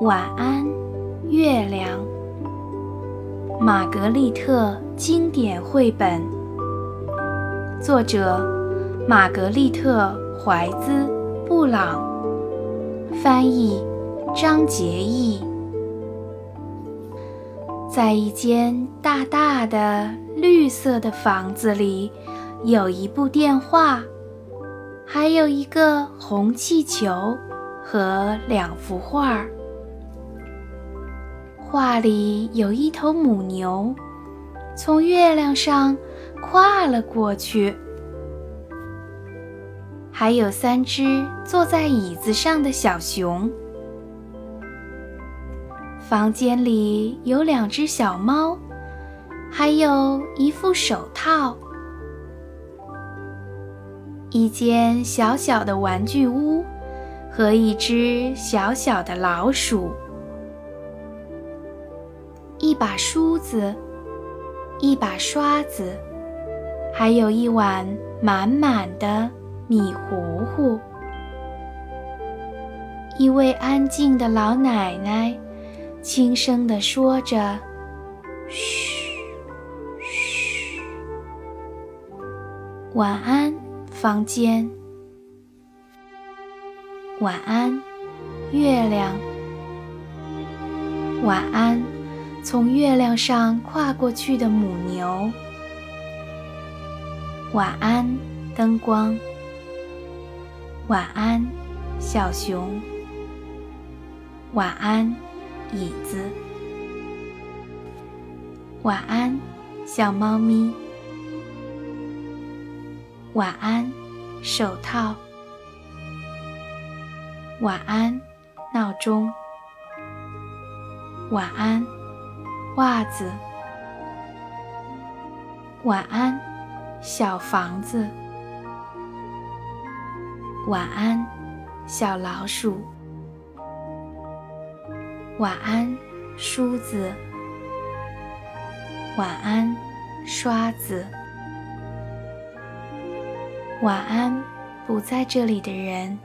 晚安，月亮。玛格丽特经典绘本，作者玛格丽特·怀兹·布朗，翻译张杰义。在一间大大的绿色的房子里，有一部电话，还有一个红气球和两幅画儿。画里有一头母牛，从月亮上跨了过去，还有三只坐在椅子上的小熊。房间里有两只小猫，还有一副手套。一间小小的玩具屋，和一只小小的老鼠。一把梳子，一把刷子，还有一碗满满的米糊糊。一位安静的老奶奶轻声地说着：“嘘，嘘，晚安，房间。晚安，月亮。晚安。”从月亮上跨过去的母牛。晚安，灯光。晚安，小熊。晚安，椅子。晚安，小猫咪。晚安，手套。晚安，闹钟。晚安。袜子，晚安，小房子。晚安，小老鼠。晚安，梳子。晚安，刷子。晚安，不在这里的人。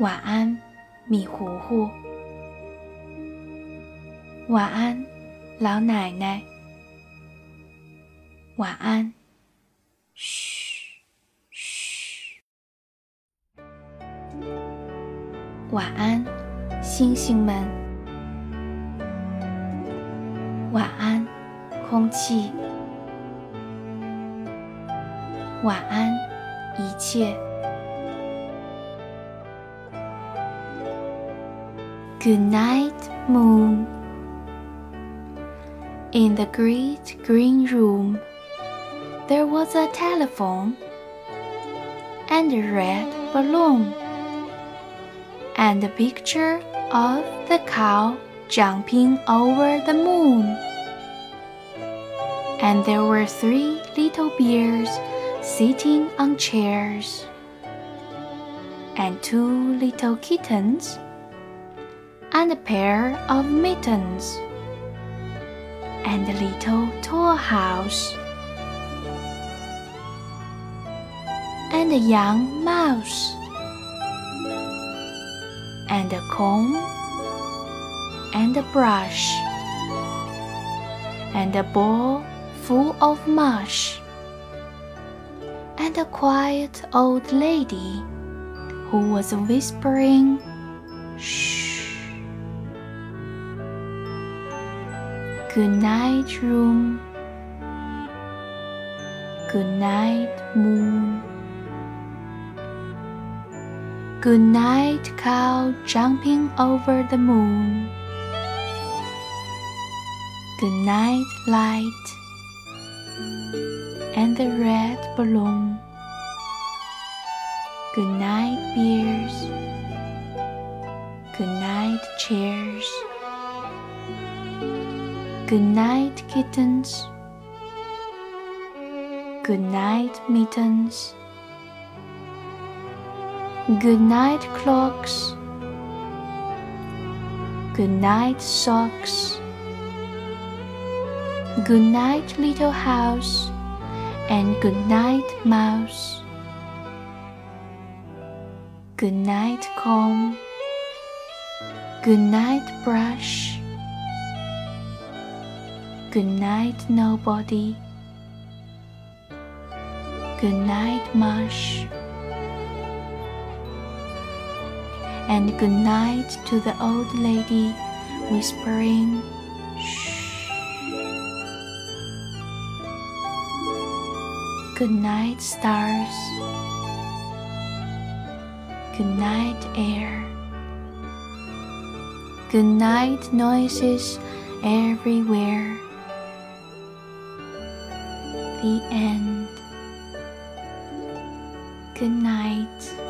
晚安，米糊糊。晚安，老奶奶。晚安，嘘，嘘。晚安，星星们。晚安，空气。晚安，一切。Good night, moon. In the great green room, there was a telephone and a red balloon and a picture of the cow jumping over the moon. And there were three little bears sitting on chairs, and two little kittens, and a pair of mittens and a little toy house, and a young mouse, and a comb, and a brush, and a bowl full of mush, and a quiet old lady who was whispering, Shh. Good night, room. Good night, moon. Good night, cow jumping over the moon. Good night, light and the red balloon. Good night, beers. Good night, chairs. Good night, kittens. Good night, mittens. Good night, clocks. Good night, socks. Good night, little house. And good night, mouse. Good night, comb. Good night, brush. Good night, nobody. Good night, marsh. And good night to the old lady whispering, shh. Good night, stars. Good night, air. Good night, noises everywhere. The end. Good night.